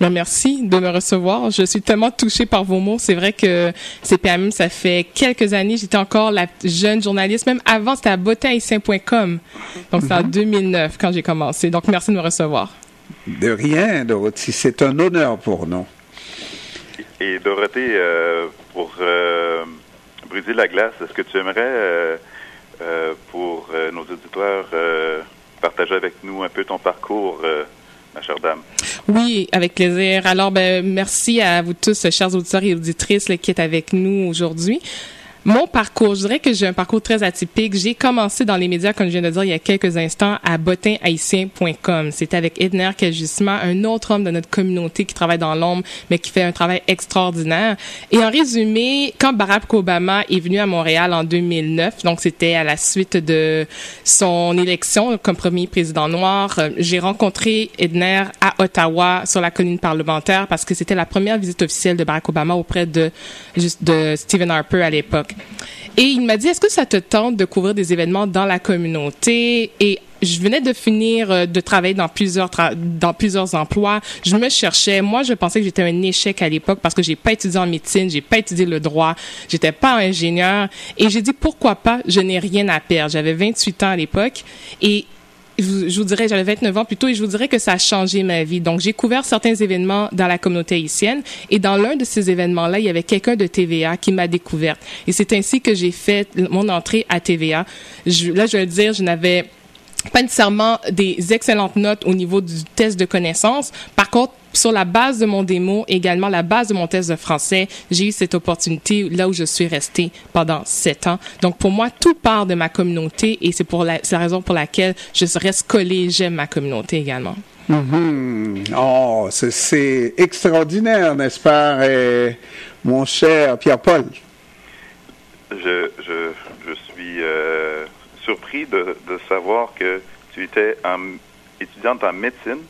Ben, merci de me recevoir. Je suis tellement touchée par vos mots. C'est vrai que CPAM, ça fait quelques années. J'étais encore la jeune journaliste. Même avant, c'était à botinhaïtien.com. Donc, c'est en 2009 quand j'ai commencé. Donc, merci de me recevoir. De rien, Dorothée. C'est un honneur pour nous. Et Dorothée, euh, pour euh, briser la glace, est-ce que tu aimerais, euh, pour nos auditeurs, partager avec nous un peu ton parcours Oui, avec plaisir. Alors, ben, merci à vous tous, chers auditeurs et auditrices, qui êtes avec nous aujourd'hui. Mon parcours, je dirais que j'ai un parcours très atypique. J'ai commencé dans les médias, comme je viens de dire il y a quelques instants, à botinhaïtien.com. C'était avec Edner Kajusma, un autre homme de notre communauté qui travaille dans l'ombre, mais qui fait un travail extraordinaire. Et en résumé, quand Barack Obama est venu à Montréal en 2009, donc c'était à la suite de son élection comme premier président noir, euh, j'ai rencontré Edner à Ottawa sur la colline parlementaire parce que c'était la première visite officielle de Barack Obama auprès de, de Stephen Harper à l'époque. Et il m'a dit, est-ce que ça te tente de couvrir des événements dans la communauté? Et je venais de finir euh, de travailler dans plusieurs dans plusieurs emplois. Je me cherchais. Moi, je pensais que j'étais un échec à l'époque parce que j'ai pas étudié en médecine, j'ai pas étudié le droit, j'étais pas ingénieur. Et j'ai dit pourquoi pas? Je n'ai rien à perdre. J'avais 28 ans à l'époque et je vous dirais, j'avais 29 ans plutôt, et je vous dirais que ça a changé ma vie. Donc, j'ai couvert certains événements dans la communauté haïtienne, et dans l'un de ces événements-là, il y avait quelqu'un de TVA qui m'a découverte. Et c'est ainsi que j'ai fait mon entrée à TVA. Je, là, je veux dire, je n'avais pas nécessairement des excellentes notes au niveau du test de connaissance. Par contre, sur la base de mon démo, également la base de mon test de français, j'ai eu cette opportunité là où je suis restée pendant sept ans. Donc pour moi, tout part de ma communauté et c'est pour la, la raison pour laquelle je reste collée. J'aime ma communauté également. Mm-hmm. Oh, c'est extraordinaire, n'est-ce pas, mon cher Pierre-Paul? Je, je, je suis euh, surpris de, de savoir que tu étais étudiante en médecine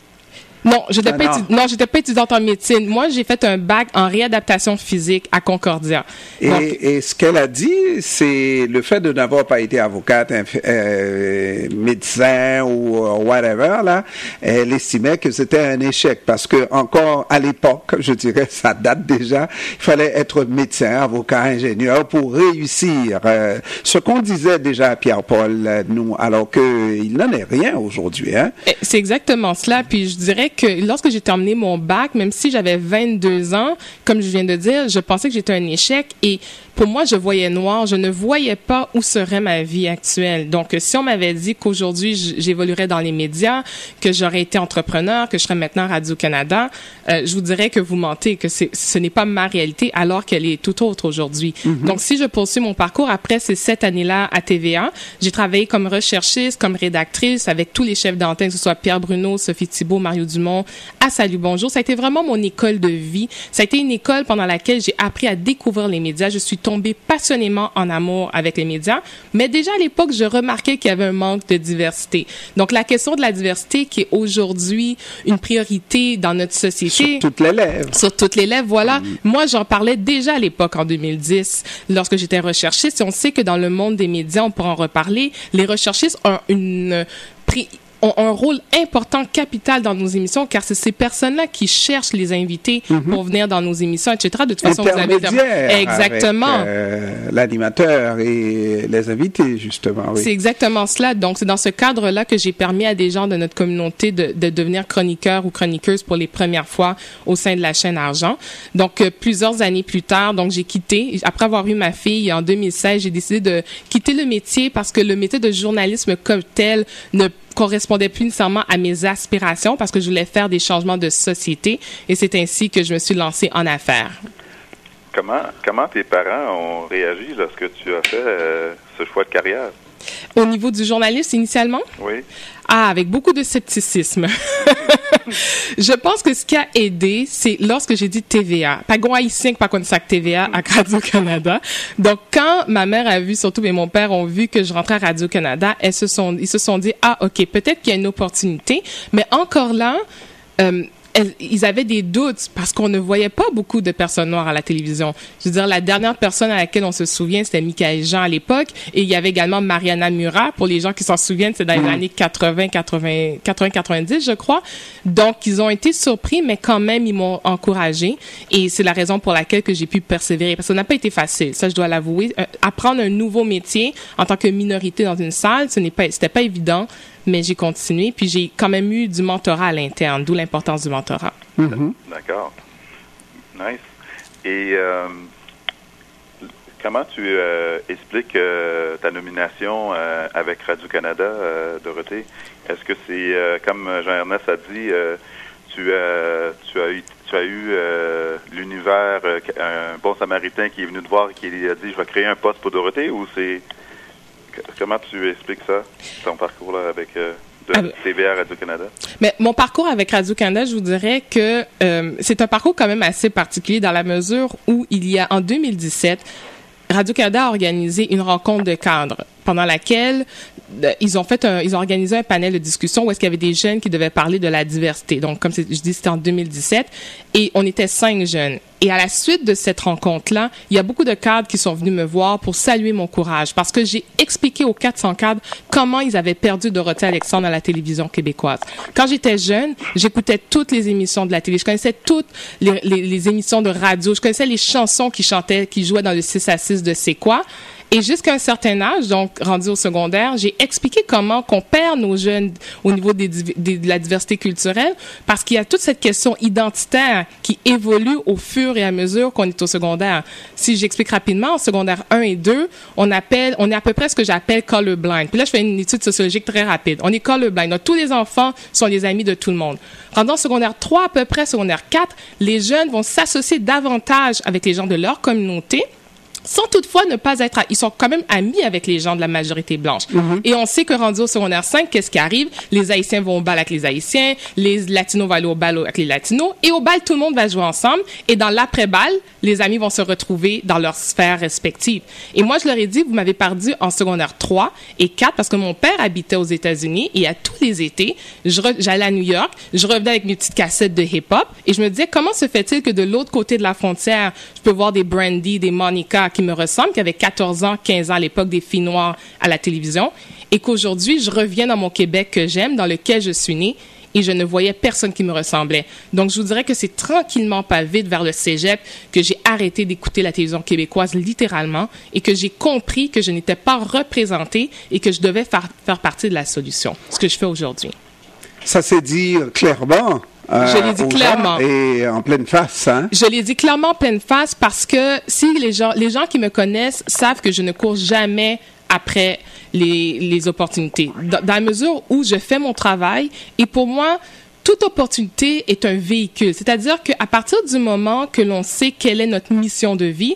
non, j'étais pas ah, non, j'étais pas étudiante en médecine. Moi, j'ai fait un bac en réadaptation physique à Concordia. Et, ce qu'elle a dit, c'est le fait de n'avoir pas été avocate, euh, médecin ou euh, whatever là. Elle estimait que c'était un échec parce que encore à l'époque, je dirais, ça date déjà. Il fallait être médecin, avocat, ingénieur pour réussir. Euh, ce qu'on disait déjà à Pierre-Paul, nous, alors qu'il n'en est rien aujourd'hui. Hein? Eh, c'est exactement cela. Puis je dirais que lorsque j'ai terminé mon bac, même si j'avais 22 ans, comme je viens de dire, je pensais que j'étais un échec et pour moi, je voyais noir. Je ne voyais pas où serait ma vie actuelle. Donc, si on m'avait dit qu'aujourd'hui, j'évoluerais dans les médias, que j'aurais été entrepreneur, que je serais maintenant Radio-Canada, euh, je vous dirais que vous mentez, que ce n'est pas ma réalité alors qu'elle est tout autre aujourd'hui. Mm-hmm. Donc, si je poursuis mon parcours après ces sept années-là à TVA, j'ai travaillé comme recherchiste, comme rédactrice avec tous les chefs d'antenne, que ce soit Pierre Bruno, Sophie Thibault, Mario Dumont, à Salut Bonjour. Ça a été vraiment mon école de vie. Ça a été une école pendant laquelle j'ai appris à découvrir les médias. Je suis passionnément en amour avec les médias, mais déjà à l'époque, je remarquais qu'il y avait un manque de diversité. Donc la question de la diversité qui est aujourd'hui une priorité dans notre société. Sur toutes les lèvres. Sur toutes les lèvres, voilà. Moi, j'en parlais déjà à l'époque en 2010, lorsque j'étais recherchiste. Et on sait que dans le monde des médias, on pourra en reparler, les recherchistes ont une ont un rôle important, capital dans nos émissions, car c'est ces personnes-là qui cherchent les invités mhm. pour venir dans nos émissions, etc. De toute façon, vous avez exactement euh, l'animateur et les invités, justement. C'est exactement cela. Donc, c'est dans ce cadre-là que j'ai permis à des gens de notre communauté de, de, devenir chroniqueurs ou chroniqueuses pour les premières fois au sein de la chaîne Argent. Donc, euh, plusieurs années plus tard, donc j'ai quitté. Après avoir eu ma fille en 2016, j'ai décidé de quitter le métier parce que le métier de journalisme comme tel ne correspondait plus nécessairement à mes aspirations parce que je voulais faire des changements de société et c'est ainsi que je me suis lancée en affaires. Comment, comment tes parents ont réagi lorsque tu as fait euh, ce choix de carrière? Au niveau du journaliste, initialement? Oui. Ah, avec beaucoup de scepticisme. je pense que ce qui a aidé, c'est lorsque j'ai dit TVA. Pas haïtien pas comme ça TVA à Radio-Canada. Donc, quand ma mère a vu, surtout et mon père ont vu que je rentrais à Radio-Canada, elles se sont, ils se sont dit, ah, OK, peut-être qu'il y a une opportunité. Mais encore là, euh, ils avaient des doutes parce qu'on ne voyait pas beaucoup de personnes noires à la télévision. Je veux dire, la dernière personne à laquelle on se souvient, c'était Michael Jean à l'époque, et il y avait également Mariana Murat. Pour les gens qui s'en souviennent, c'est dans les mm. années 80, 80, 80, 90, je crois. Donc, ils ont été surpris, mais quand même, ils m'ont encouragé, et c'est la raison pour laquelle que j'ai pu persévérer, parce que ça n'a pas été facile. Ça, je dois l'avouer. Euh, apprendre un nouveau métier en tant que minorité dans une salle, ce n'est pas, c'était pas évident mais j'ai continué. Puis j'ai quand même eu du mentorat à l'interne, d'où l'importance du mentorat. Mm-hmm. D'accord. Nice. Et euh, comment tu euh, expliques euh, ta nomination avec Radio-Canada, Dorothée? Est-ce que c'est, comme Jean-Ernest a dit, tu, as, tu as eu, tu as eu l'univers, un bon samaritain qui est venu te voir et qui a dit, je vais créer un poste pour Dorothée, ou c'est... Comment tu expliques ça, ton parcours là, avec euh, de ah, TVA Radio-Canada? Mais mon parcours avec Radio-Canada, je vous dirais que euh, c'est un parcours quand même assez particulier dans la mesure où il y a en 2017, Radio-Canada a organisé une rencontre de cadres pendant laquelle ils ont fait un, ils ont organisé un panel de discussion où est-ce qu'il y avait des jeunes qui devaient parler de la diversité. Donc, comme je dis, c'était en 2017 et on était cinq jeunes. Et à la suite de cette rencontre-là, il y a beaucoup de cadres qui sont venus me voir pour saluer mon courage parce que j'ai expliqué aux 400 cadres comment ils avaient perdu Dorothée Alexandre à la télévision québécoise. Quand j'étais jeune, j'écoutais toutes les émissions de la télé. Je connaissais toutes les, les, les émissions de radio. Je connaissais les chansons qui chantaient, qui jouaient dans le 6 à 6 de C'est quoi. Et jusqu'à un certain âge, donc rendu au secondaire, j'ai expliqué comment qu'on perd nos jeunes au niveau de la diversité culturelle parce qu'il y a toute cette question identitaire qui évolue au fur et à mesure qu'on est au secondaire. Si j'explique rapidement, en secondaire 1 et 2, on appelle, on est à peu près ce que j'appelle colorblind. Puis là, je fais une étude sociologique très rapide. On est colorblind. Donc, tous les enfants sont les amis de tout le monde. Rendant secondaire 3 à peu près, secondaire 4, les jeunes vont s'associer davantage avec les gens de leur communauté sans toutefois ne pas être, ils sont quand même amis avec les gens de la majorité blanche. Mhm. Et on sait que rendu au secondaire 5, qu'est-ce qui arrive? Les Haïtiens vont au bal avec les Haïtiens, les Latinos vont aller au bal avec les Latinos, et au bal, tout le monde va jouer ensemble, et dans l'après-bal, les amis vont se retrouver dans leur sphère respective. Et moi, je leur ai dit, vous m'avez perdu en secondaire 3 et 4 parce que mon père habitait aux États-Unis, et à tous les étés, j'allais à New York, je revenais avec mes petites cassettes de hip-hop, et je me disais, comment se fait-il que de l'autre côté de la frontière, je peux voir des Brandy, des Monica, qui me ressemblent, qui avaient 14 ans, 15 ans à l'époque des filles noires à la télévision, et qu'aujourd'hui, je reviens dans mon Québec que j'aime, dans lequel je suis née, et je ne voyais personne qui me ressemblait. Donc, je vous dirais que c'est tranquillement, pas vite, vers le cégep, que j'ai arrêté d'écouter la télévision québécoise, littéralement, et que j'ai compris que je n'étais pas représentée et que je devais faire, faire partie de la solution, ce que je fais aujourd'hui. Ça s'est dit clairement je l'ai dit clairement. Et en pleine face, hein? Je l'ai dit clairement en pleine face parce que si les gens, les gens qui me connaissent savent que je ne cours jamais après les, les opportunités. Dans, dans la mesure où je fais mon travail et pour moi, toute opportunité est un véhicule. C'est-à-dire qu'à partir du moment que l'on sait quelle est notre mission de vie,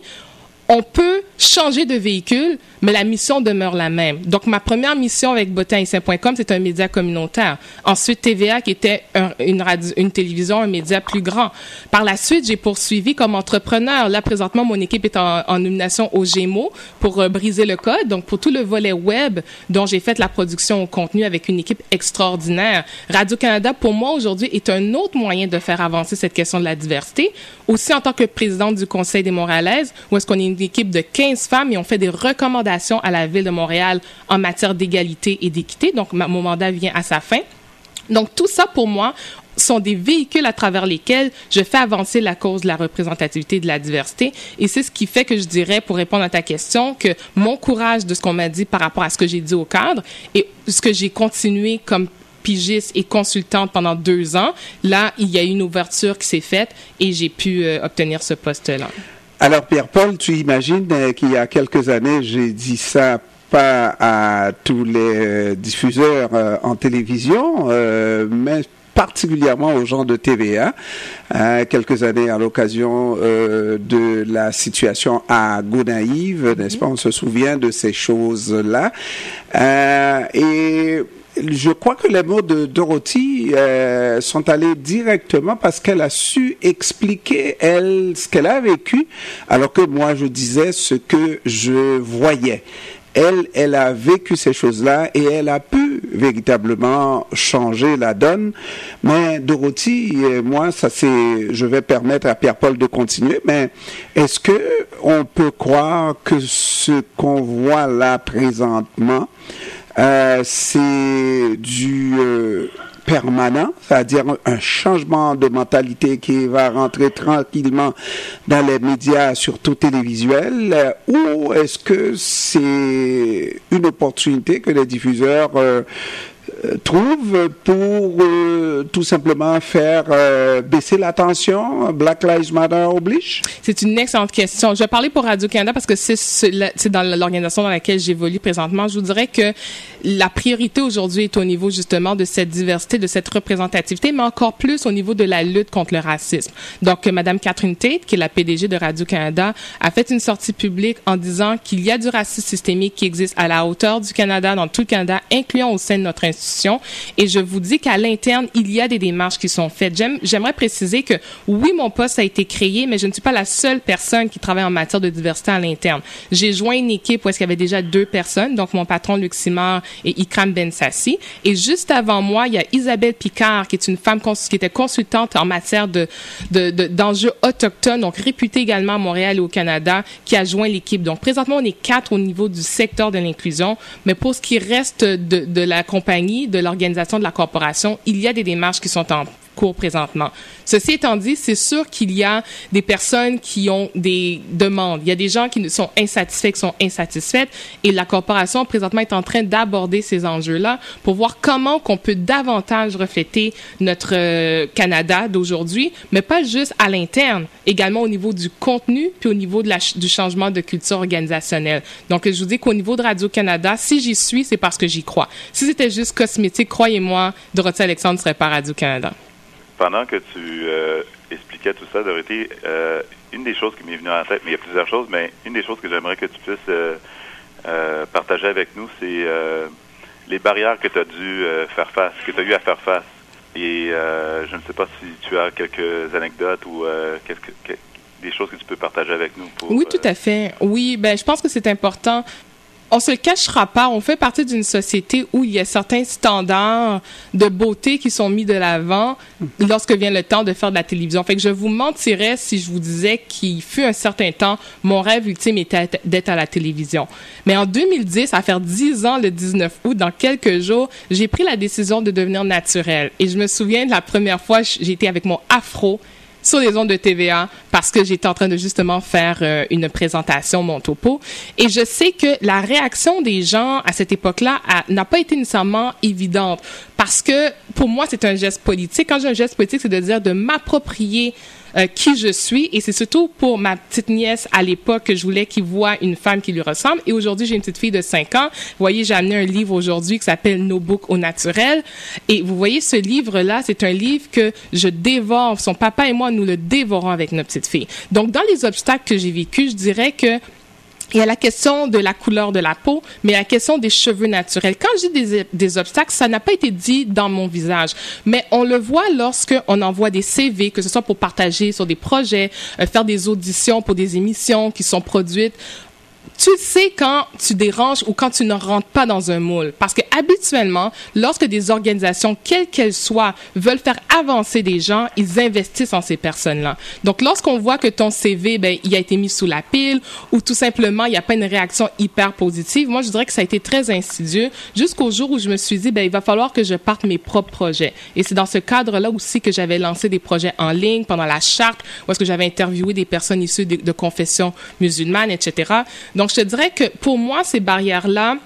on peut changer de véhicule, mais la mission demeure la même. Donc, ma première mission avec botanicien.com, c'est un média communautaire. Ensuite, TVA, qui était une, radio, une télévision, un média plus grand. Par la suite, j'ai poursuivi comme entrepreneur. Là, présentement, mon équipe est en, nomination au Gémeaux pour euh, briser le code. Donc, pour tout le volet web dont j'ai fait la production au contenu avec une équipe extraordinaire. Radio-Canada, pour moi, aujourd'hui, est un autre moyen de faire avancer cette question de la diversité. Aussi, en tant que présidente du Conseil des Montréalaises, où est-ce qu'on est une équipe de 15 femmes et on fait des recommandations à la Ville de Montréal en matière d'égalité et d'équité. Donc, mon mandat vient à sa fin. Donc, tout ça, pour moi, sont des véhicules à travers lesquels je fais avancer la cause de la représentativité de la diversité. Et c'est ce qui fait que je dirais, pour répondre à ta question, que mon courage de ce qu'on m'a dit par rapport à ce que j'ai dit au cadre et ce que j'ai continué comme pigiste et consultante pendant deux ans, là, il y a une ouverture qui s'est faite et j'ai pu euh, obtenir ce poste-là. Alors, Pierre-Paul, tu imagines euh, qu'il y a quelques années, j'ai dit ça pas à tous les euh, diffuseurs euh, en télévision, mais particulièrement aux gens de TVA, hein, quelques années à l'occasion de la situation à Gonaïve, n'est-ce pas? On se souvient de ces choses-là. et je crois que les mots de Dorothy euh, sont allés directement parce qu'elle a su expliquer elle ce qu'elle a vécu, alors que moi je disais ce que je voyais. elle, elle a vécu ces choses-là et elle a pu véritablement changer la donne. Mais Dorothy, moi, ça c'est, je vais permettre à Pierre-Paul de continuer, mais est-ce que on peut croire que ce qu'on voit là présentement, euh, c'est du euh, permanent, c'est-à-dire un changement de mentalité qui va rentrer tranquillement dans les médias, surtout télévisuels, euh, ou est-ce que c'est une opportunité que les diffuseurs euh, trouve pour euh, tout simplement faire euh, baisser la tension Black Lives Matter oblige? C'est une excellente question. Je vais parler pour Radio-Canada parce que c'est dans l'organisation dans laquelle j'évolue présentement. Je vous dirais que la priorité aujourd'hui est au niveau justement de cette diversité, de cette représentativité, mais encore plus au niveau de la lutte contre le racisme. Donc, Madame Catherine Tate, qui est la PDG de Radio-Canada, a fait une sortie publique en disant qu'il y a du racisme systémique qui existe à la hauteur du Canada, dans tout le Canada, incluant au sein de notre institution et je vous dis qu'à l'interne, il y a des démarches qui sont faites. J'aimerais préciser que oui, mon poste a été créé, mais je ne suis pas la seule personne qui travaille en matière de diversité à l'interne. J'ai joint une équipe où il y avait déjà deux personnes, donc mon patron Luc et Ikram Bensassi. Et juste avant moi, il y a Isabelle Picard, qui est une femme qui était consultante en matière de d'enjeux autochtones, donc réputée également à Montréal et au Canada, qui a joint l'équipe. Donc présentement, on est quatre au niveau du secteur de l'inclusion, mais pour ce qui reste de, de la compagnie, de l'organisation de la corporation, il y a des démarches qui sont en cours présentement. Ceci étant dit, c'est sûr qu'il y a des personnes qui ont des demandes. Il y a des gens qui sont insatisfaits, qui sont insatisfaites, et la corporation présentement est en train d'aborder ces enjeux-là pour voir comment qu'on peut davantage refléter notre euh, Canada d'aujourd'hui, mais pas juste à l'interne, également au niveau du contenu puis au niveau du changement de culture organisationnelle. Donc, je vous dis qu'au niveau de Radio-Canada, si j'y suis, c'est parce que j'y crois. Si c'était juste cosmétique, croyez-moi, Dorothée Alexandre serait pas Radio-Canada pendant que tu euh, expliquais tout ça, Dorothée, euh, une des choses qui m'est venue en tête, mais il y a plusieurs choses, mais une des choses que j'aimerais que tu puisses euh, partager avec nous, c'est les barrières que tu as dû faire face, que tu as eu à faire face. Et je ne sais pas si tu as quelques anecdotes ou des choses que tu peux partager avec nous. Pour, oui, tout à fait. Oui, ben je pense que c'est important on se cachera pas, on fait partie d'une société où il y a certains standards de beauté qui sont mis de l'avant lorsque vient le temps de faire de la télévision. Fait que je vous mentirais si je vous disais qu'il fut un certain temps, mon rêve ultime était d'être à la télévision. Mais en 2010, à faire 10 ans le 19 août, dans quelques jours, j'ai pris la décision de devenir naturelle. Et je me souviens de la première fois, j'étais avec mon afro sur les ondes de TVA parce que j'étais en train de justement faire euh, une présentation, mon topo. Et je sais que la réaction des gens à cette époque-là n'a pas été nécessairement évidente parce que pour moi, c'est un geste politique. Quand j'ai un geste politique, c'est de dire de m'approprier euh, qui je suis. Et c'est surtout pour ma petite nièce à l'époque que je voulais qu'il voit une femme qui lui ressemble. Et aujourd'hui, j'ai une petite fille de 5 ans. Vous voyez, j'ai amené un livre aujourd'hui qui s'appelle No Book au naturel. Et vous voyez, ce livre-là, c'est un livre que je dévore. Son papa et moi, nous le dévorons avec notre petite fille. Donc, dans les obstacles que j'ai vécus, je dirais que il y a la question de la couleur de la peau, mais la question des cheveux naturels. Quand je dis des, obstacles, ça n'a pas été dit dans mon visage, mais on le voit lorsque on envoie des CV, que ce soit pour partager sur des projets, euh, faire des auditions pour des émissions qui sont produites tu sais quand tu déranges ou quand tu ne rentres pas dans un moule. Parce que habituellement, lorsque des organisations, quelles qu'elles soient, veulent faire avancer des gens, ils investissent en ces personnes-là. Donc, lorsqu'on voit que ton CV, ben, il a été mis sous la pile ou tout simplement, il n'y a pas une réaction hyper positive, moi, je dirais que ça a été très insidieux jusqu'au jour où je me suis dit, ben, il va falloir que je parte mes propres projets. Et c'est dans ce cadre-là aussi que j'avais lancé des projets en ligne pendant la charte, où est-ce que j'avais interviewé des personnes issues de, de confessions musulmanes, etc. Donc, je te dirais que pour moi, ces barrières-là,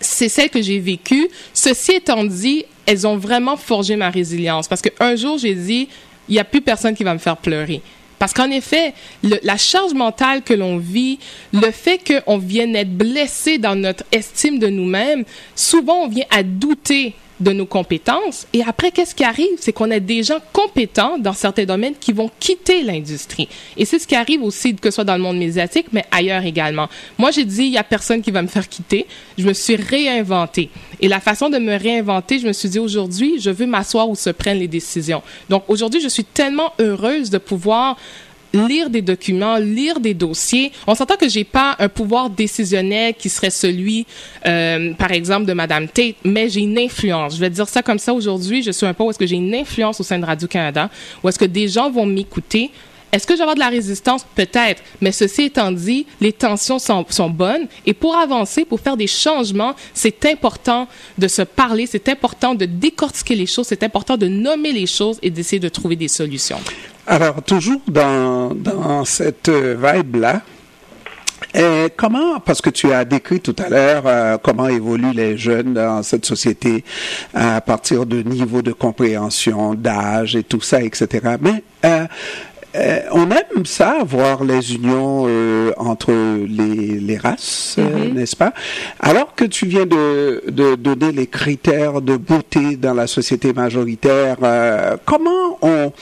c'est celles que j'ai vécues. Ceci étant dit, elles ont vraiment forgé ma résilience parce qu'un jour, j'ai dit, il n'y a plus personne qui va me faire pleurer. Parce qu'en effet, la charge mentale que l'on vit, le fait qu'on vienne être blessé dans notre estime de nous-mêmes, souvent on vient à douter de nos compétences. Et après, qu'est-ce qui arrive? C'est qu'on a des gens compétents dans certains domaines qui vont quitter l'industrie. Et c'est ce qui arrive aussi, que ce soit dans le monde médiatique, mais ailleurs également. Moi, j'ai dit, il y a personne qui va me faire quitter. Je me suis réinventée. Et la façon de me réinventer, je me suis dit, aujourd'hui, je veux m'asseoir où se prennent les décisions. Donc, aujourd'hui, je suis tellement heureuse de pouvoir lire des documents, lire des dossiers. On s'entend que j'ai pas un pouvoir décisionnel qui serait celui, euh, par exemple, de Madame Tate, mais j'ai une influence. Je vais dire ça comme ça aujourd'hui. Je suis un peu où est-ce que j'ai une influence au sein de Radio-Canada, où est-ce que des gens vont m'écouter, est-ce que je vais avoir de la résistance? Peut-être. Mais ceci étant dit, les tensions sont, sont, bonnes. Et pour avancer, pour faire des changements, c'est important de se parler, c'est important de décortiquer les choses, c'est important de nommer les choses et d'essayer de trouver des solutions. Alors, toujours dans, dans cette vibe-là, et comment, parce que tu as décrit tout à l'heure euh, comment évoluent les jeunes dans cette société à partir de niveau de compréhension, d'âge et tout ça, etc. Mais euh, euh, on aime ça, voir les unions euh, entre les, les races, euh, mm-hmm. n'est-ce pas? Alors que tu viens de, de, donner les critères de beauté dans la société majoritaire, comment on,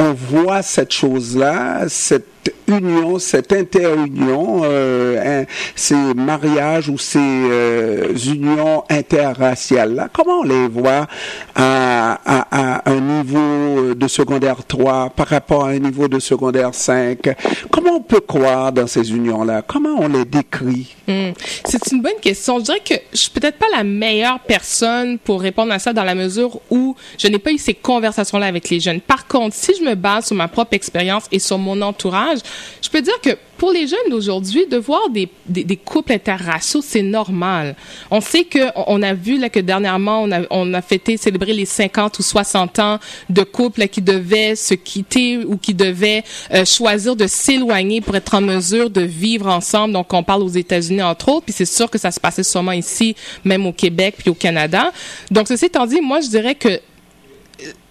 on voit cette chose-là, cette union, cette interunion, euh, ces mariages ou ces euh, unions interraciales-là, comment on les voit à, un niveau de secondaire 3 par rapport à un niveau de secondaire 5 Comment on peut croire dans ces unions-là? Comment on les décrit? Hmm. C'est une bonne question. Je dirais que je suis peut-être pas la meilleure personne pour répondre à ça dans la mesure où je n'ai pas eu ces conversations-là avec les jeunes. Par contre, si je base sur ma propre expérience et sur mon entourage, je peux dire que pour les jeunes d'aujourd'hui, de voir des, couples interraciaux, c'est normal. On sait que on a vu là que dernièrement on a fêté célébrer les 50 ou 60 ans de couples qui devaient se quitter ou qui devaient euh, choisir de s'éloigner pour être en mesure de vivre ensemble. Donc on parle aux États-Unis entre autres, puis c'est sûr que ça se passait sûrement ici, même au Québec puis au Canada. Donc ceci étant dit, moi je dirais que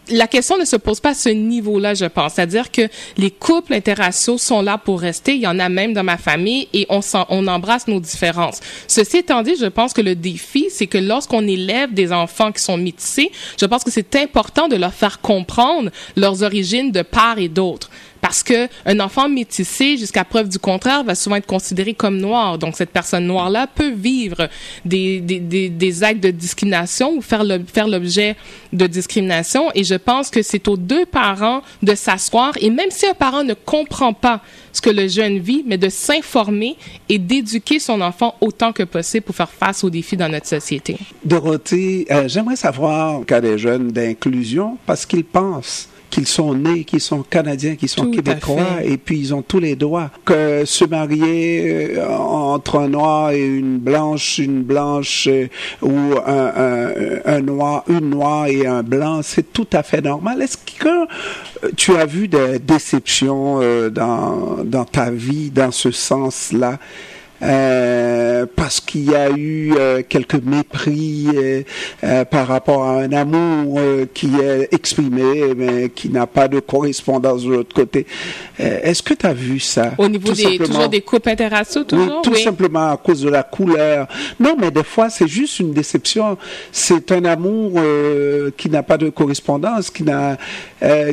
la question ne se pose pas à ce niveau-là, je pense. C'est-à-dire que les couples interraciaux sont là pour rester. Il y en a même dans ma famille et on, on embrasse nos différences. Ceci étant dit, je pense que le défi, c'est que lorsqu'on élève des enfants qui sont métissés, je pense que c'est important de leur faire comprendre leurs origines de part et d'autre parce que un enfant métissé, jusqu'à preuve du contraire, va souvent être considéré comme noir. Donc cette personne noire-là peut vivre des, des, des, actes de discrimination ou faire le, faire l'objet de discrimination. Et je pense que c'est aux deux parents de s'asseoir et même si un parent ne comprend pas ce que le jeune vit, mais de s'informer et d'éduquer son enfant autant que possible pour faire face aux défis dans notre société. Dorothée, euh, j'aimerais savoir, cas des jeunes d'inclusion, parce qu'ils pensent qu'ils sont nés, qu'ils sont canadiens, qu'ils sont québécois, et puis ils ont tous les droits. Que se marier euh, entre un noir et une blanche, une blanche euh, ou un, un, un, noir, une noire et un blanc, c'est tout à fait normal. Est-ce que euh, tu as vu des déceptions dans, dans ta vie dans ce sens-là? Euh, parce qu'il y a eu euh, quelques mépris euh, euh par rapport à un amour euh, qui est exprimé, mais qui n'a pas de correspondance de l'autre côté. Est-ce que tu as vu ça? Au niveau des toujours des couples interraciaux, toujours? Oui, tout simplement à cause de la couleur. Non, mais des fois c'est juste une déception. C'est un amour qui n'a pas de correspondance, qui n'a,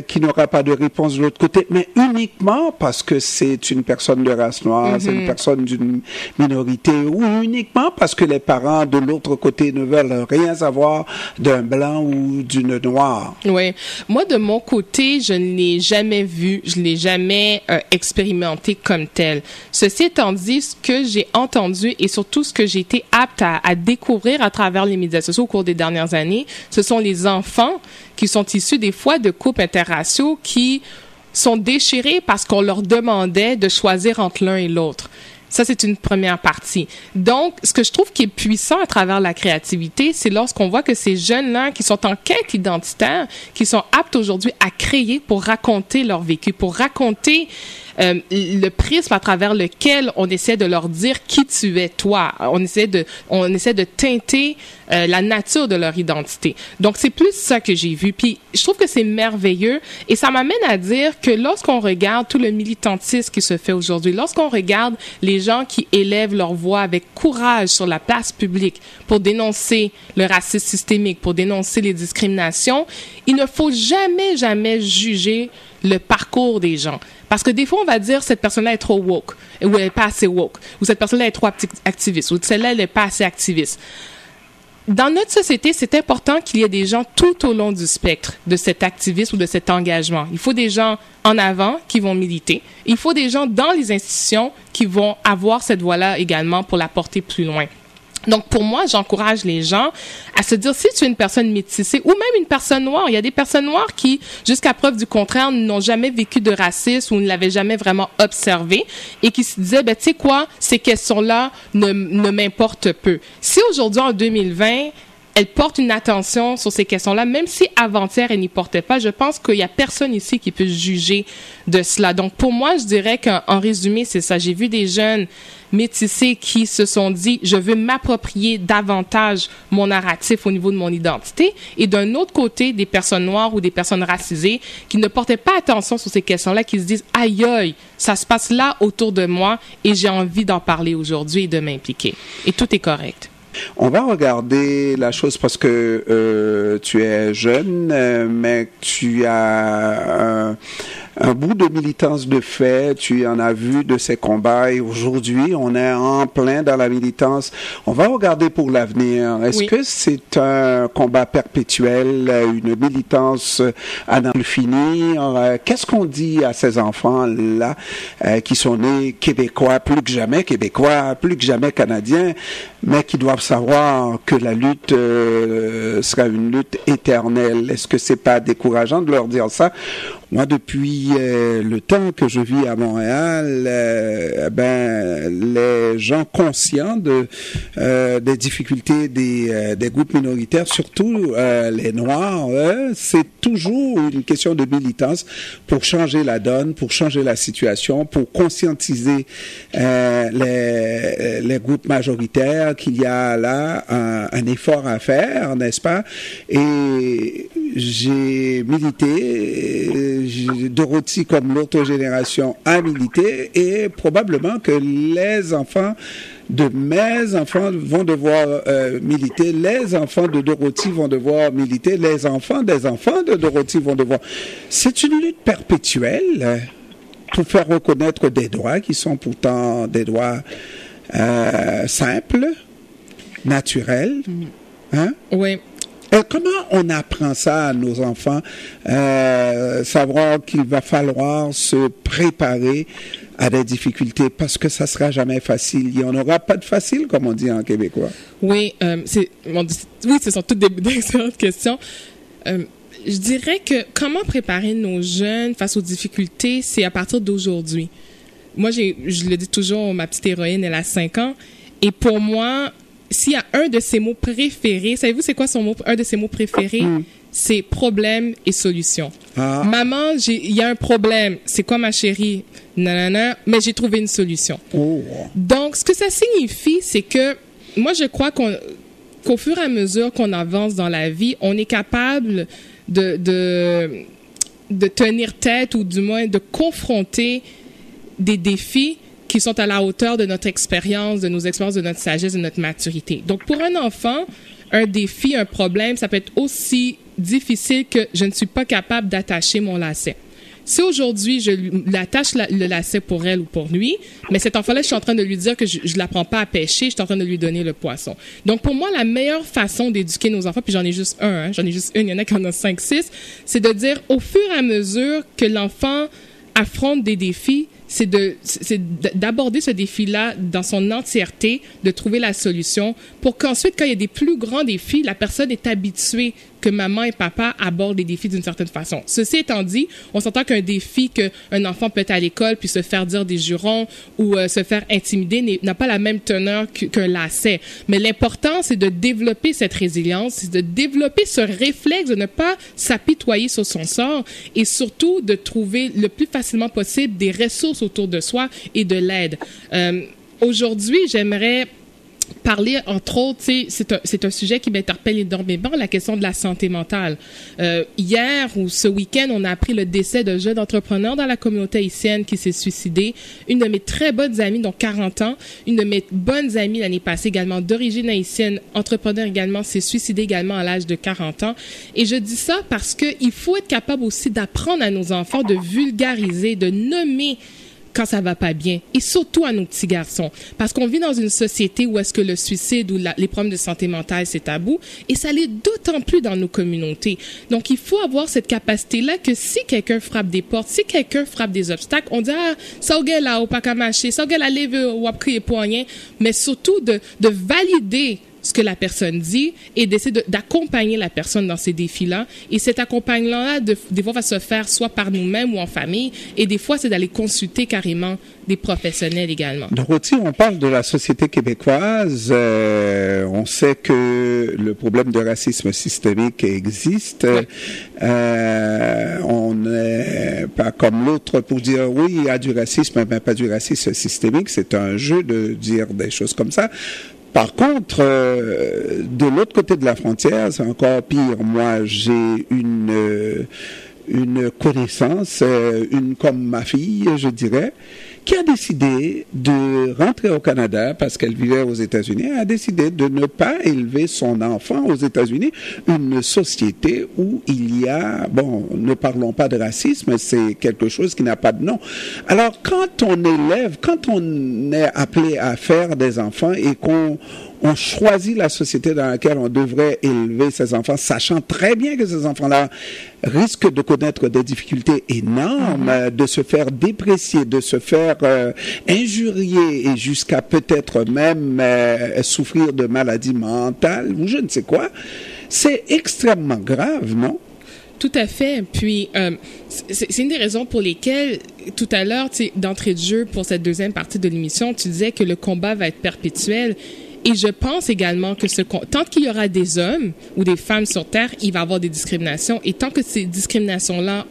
qui n'aura pas de réponse de l'autre côté, mais uniquement parce que c'est une personne de race noire, c'est une mm-hmm. personne d'une minorité ou uniquement parce que les parents de l'autre côté ne veulent rien savoir d'un blanc ou d'une noire. Oui. Moi, de mon côté, je ne l'ai jamais vu, je ne l'ai jamais euh, expérimenté comme tel. Ceci étant dit, ce que j'ai entendu et surtout ce que j'ai été apte à, à découvrir à travers les médias sociaux au cours des dernières années, ce sont les enfants qui sont issus des fois de couples interraciaux qui sont déchirés parce qu'on leur demandait de choisir entre l'un et l'autre. Ça, c'est une première partie. Donc, ce que je trouve qui est puissant à travers la créativité, c'est lorsqu'on voit que ces jeunes-là qui sont en quête identitaire, qui sont aptes aujourd'hui à créer pour raconter leur vécu, pour raconter euh, le prisme à travers lequel on essaie de leur dire qui tu es toi. On essaie de, on essaie de teinter euh, la nature de leur identité. Donc c'est plus ça que j'ai vu. Puis je trouve que c'est merveilleux et ça m'amène à dire que lorsqu'on regarde tout le militantisme qui se fait aujourd'hui, lorsqu'on regarde les gens qui élèvent leur voix avec courage sur la place publique pour dénoncer le racisme systémique, pour dénoncer les discriminations, il ne faut jamais, jamais juger le parcours des gens. Parce que des fois, on va dire cette personne-là est trop woke, ou elle est pas assez woke, ou cette personne-là est trop activiste, ou celle-là, elle n'est pas assez activiste. dans notre société, c'est important qu'il y ait des gens tout au long du spectre de cet activisme ou de cet engagement. Il faut des gens en avant qui vont militer. Il faut des gens dans les institutions qui vont avoir cette voix-là également pour la porter plus loin. Donc, pour moi, j'encourage les gens à se dire, si tu es une personne métissée ou même une personne noire, il y a des personnes noires qui, jusqu'à preuve du contraire, n'ont jamais vécu de racisme ou ne l'avaient jamais vraiment observé et qui se disaient, ben, tu sais quoi, ces questions-là ne, ne m'importent peu. Si aujourd'hui, en 2020, elle porte une attention sur ces questions-là, même si avant-hier elle n'y portait pas. Je pense qu'il y a personne ici qui peut juger de cela. Donc pour moi, je dirais qu'en résumé, c'est ça. J'ai vu des jeunes métissés qui se sont dit je veux m'approprier davantage mon narratif au niveau de mon identité et d'un autre côté des personnes noires ou des personnes racisées qui ne portaient pas attention sur ces questions-là qui se disent aïe aïe ça se passe là autour de moi et j'ai envie d'en parler aujourd'hui et de m'impliquer et tout est correct. On va regarder la chose parce que euh, tu es jeune, euh, mais tu as un bout de militance de fait, tu en as vu de ces combats et aujourd'hui on est en plein dans la militance. On va regarder pour l'avenir. Est-ce que c'est un combat perpétuel, une militance à n'en finir? Qu'est-ce qu'on dit à ces enfants-là euh, qui sont nés québécois, plus que jamais québécois, plus que jamais canadiens, mais qui doivent savoir que la lutte euh, sera une lutte éternelle? Est-ce que c'est pas décourageant de leur dire ça? Moi, depuis euh, le temps que je vis à Montréal, euh, ben les gens conscients de euh, des difficultés des, des groupes minoritaires, surtout les Noirs, c'est toujours une question de militance pour changer la donne, pour changer la situation, pour conscientiser les, les groupes majoritaires qu'il y a là un, un effort à faire, n'est-ce pas? Et j'ai milité Dorothy, comme l'autre génération, a milité et probablement que les enfants de mes enfants vont devoir euh, militer, les enfants de Dorothy vont devoir militer, les enfants des enfants de Dorothy vont devoir. C'est une lutte perpétuelle pour faire reconnaître des droits qui sont pourtant des droits euh, simples, naturels. Hein? Oui. Euh, comment on apprend ça à nos enfants euh, Savoir qu'il va falloir se préparer à des difficultés parce que ça sera jamais facile? Il n'y en aura pas de facile, comme on dit en québécois. Oui, euh, c'est, oui, ce sont toutes des, excellentes questions. Je dirais que comment préparer nos jeunes face aux difficultés, c'est à partir d'aujourd'hui. Moi, je le dis toujours, ma petite héroïne, elle a 5 ans. Et pour moi, s'il y a un de ses mots préférés, savez-vous c'est quoi son mot, un de ses mots préférés? Mm. C'est problème et solution. Ah. Maman, il y a un problème. C'est quoi ma chérie? Nanana, mais j'ai trouvé une solution. Oh. Donc, ce que ça signifie, c'est que moi, je crois qu'au fur et à mesure qu'on avance dans la vie, on est capable de, de, de tenir tête ou du moins de confronter des défis qui sont à la hauteur de notre expérience, de nos expériences, de notre sagesse, de notre maturité. Donc, pour un enfant, un défi, un problème, ça peut être aussi difficile que je ne suis pas capable d'attacher mon lacet. Si aujourd'hui je l'attache le lacet pour elle ou pour lui, mais cet enfant-là, je suis en train de lui dire que je ne l'apprends pas à pêcher, je suis en train de lui donner le poisson. Donc pour moi, la meilleure façon d'éduquer nos enfants, puis j'en ai juste un, hein, j'en ai juste une, il y en a qui en ont cinq, six, c'est de dire au fur et à mesure que l'enfant affronte des défis, c'est de c'est d'aborder ce défi-là dans son entièreté, de trouver la solution pour qu'ensuite, quand il y a des plus grands défis, la personne est habituée que maman et papa abordent les défis d'une certaine façon. Ceci étant dit, on s'entend qu'un défi qu'un enfant peut être à l'école puis se faire dire des jurons ou euh, se faire intimider n'a pas la même teneur qu'un lacet. Mais l'important, c'est de développer cette résilience, c'est de développer ce réflexe de ne pas s'apitoyer sur son sort et surtout de trouver le plus facilement possible des ressources autour de soi et de l'aide. Euh, Aujourd'hui, j'aimerais parler, entre autres, c'est un, un sujet qui m'interpelle énormément, la question de la santé mentale. Euh, hier ou ce week-end, on a appris le décès d'un jeune entrepreneur dans la communauté haïtienne qui s'est suicidé. Une de mes très bonnes amies, donc 40 ans, une de mes bonnes amies l'année passée également, d'origine haïtienne, entrepreneur également, s'est suicidé également à l'âge de 40 ans. Et je dis ça parce qu'il faut être capable aussi d'apprendre à nos enfants de vulgariser, de nommer quand ça va pas bien, et surtout à nos petits garçons, parce qu'on vit dans une société où est-ce que le suicide ou les problèmes de santé mentale c'est tabou, et ça l'est d'autant plus dans nos communautés. Donc il faut avoir cette capacité-là que si quelqu'un frappe des portes, si quelqu'un frappe des obstacles, on dit ah ça là ou pas ça là lève ou crier pour rien, mais surtout de de valider ce que la personne dit et d'essayer d'accompagner la personne dans ces défis-là. Et cet accompagnement-là, des fois, va se faire soit par nous-mêmes ou en famille, et des fois, c'est d'aller consulter carrément des professionnels également. Dorothy, on parle de la société québécoise. Euh, on sait que le problème de racisme systémique existe. Euh, on n'est pas comme l'autre pour dire oui, il y a du racisme, mais pas du racisme systémique. C'est un jeu de dire des choses comme ça. Par contre, euh, de l'autre côté de la frontière, c'est encore pire. Moi, j'ai une euh, une connaissance, euh, une comme ma fille, je dirais, qui a décidé de rentrer au Canada parce qu'elle vivait aux États-Unis, a décidé de ne pas élever son enfant aux États-Unis, une société où il y a, bon, ne parlons pas de racisme, c'est quelque chose qui n'a pas de nom. Alors, quand on élève, quand on est appelé à faire des enfants et qu'on on choisit la société dans laquelle on devrait élever ses enfants, sachant très bien que ces enfants-là risquent de connaître des difficultés énormes, mm-hmm. de se faire déprécier, de se faire euh, injurier et jusqu'à peut-être même euh, souffrir de maladies mentales ou je ne sais quoi. C'est extrêmement grave, non? Tout à fait. Puis, euh, c'est une des raisons pour lesquelles, tout à l'heure, d'entrée de jeu pour cette deuxième partie de l'émission, tu disais que le combat va être perpétuel. Et je pense également que ce, tant qu'il y aura des hommes ou des femmes sur Terre, il va y avoir des discriminations. Et tant que ces discriminations-là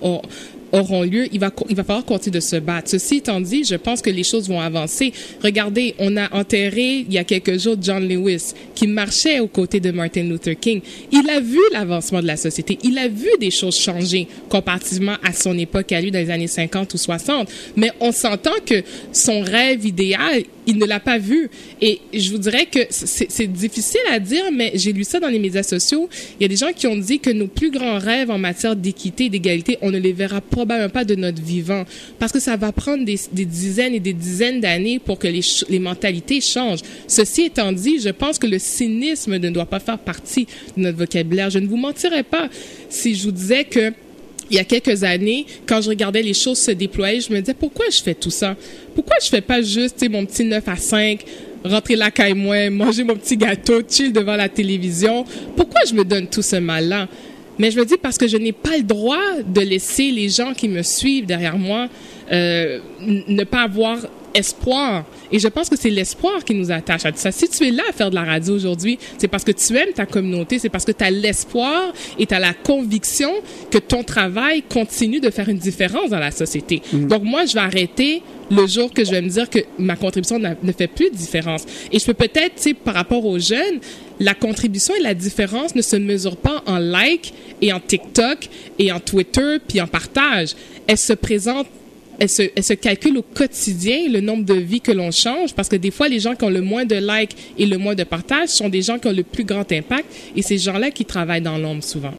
auront lieu, il va, il va falloir continuer de se battre. Ceci étant dit, je pense que les choses vont avancer. Regardez, on a enterré il y a quelques jours John Lewis, qui marchait aux côtés de Martin Luther King. Il a vu l'avancement de la société. Il a vu des choses changer comparativement à son époque à lui dans les années 50 ou 60. Mais on s'entend que son rêve idéal, il ne l'a pas vu. Et je vous dirais que c'est difficile à dire, mais j'ai lu ça dans les médias sociaux. Il y a des gens qui ont dit que nos plus grands rêves en matière d'équité et d'égalité, on ne les verra probablement pas de notre vivant. Parce que ça va prendre des, dizaines et des dizaines d'années pour que les, les mentalités changent. Ceci étant dit, je pense que le cynisme ne doit pas faire partie de notre vocabulaire. Je ne vous mentirais pas si je vous disais que il y a quelques années, quand je regardais les choses se déployer, je me disais pourquoi je fais tout ça? Pourquoi je fais pas juste mon petit 9 à 5, rentrer là caille moi, manger mon petit gâteau, chill devant la télévision? Pourquoi je me donne tout ce mal-là? Mais je me dis parce que je n'ai pas le droit de laisser les gens qui me suivent derrière moi euh, ne pas avoir espoir. Et je pense que c'est l'espoir qui nous attache à tout ça. Si tu es là à faire de la radio aujourd'hui, c'est parce que tu aimes ta communauté, c'est parce que tu as l'espoir et tu as la conviction que ton travail continue de faire une différence dans la société. Mm. Donc moi, je vais arrêter le jour que je vais me dire que ma contribution ne fait plus de différence. Et je peux peut-être, tu sais, par rapport aux jeunes, la contribution et la différence ne se mesurent pas en like et en TikTok et en Twitter puis en partage. Elles se présentent elle se, elle se calcule au quotidien le nombre de vies que l'on change parce que des fois, les gens qui ont le moins de likes et le moins de partages sont des gens qui ont le plus grand impact et ces gens-là qui travaillent dans l'ombre souvent.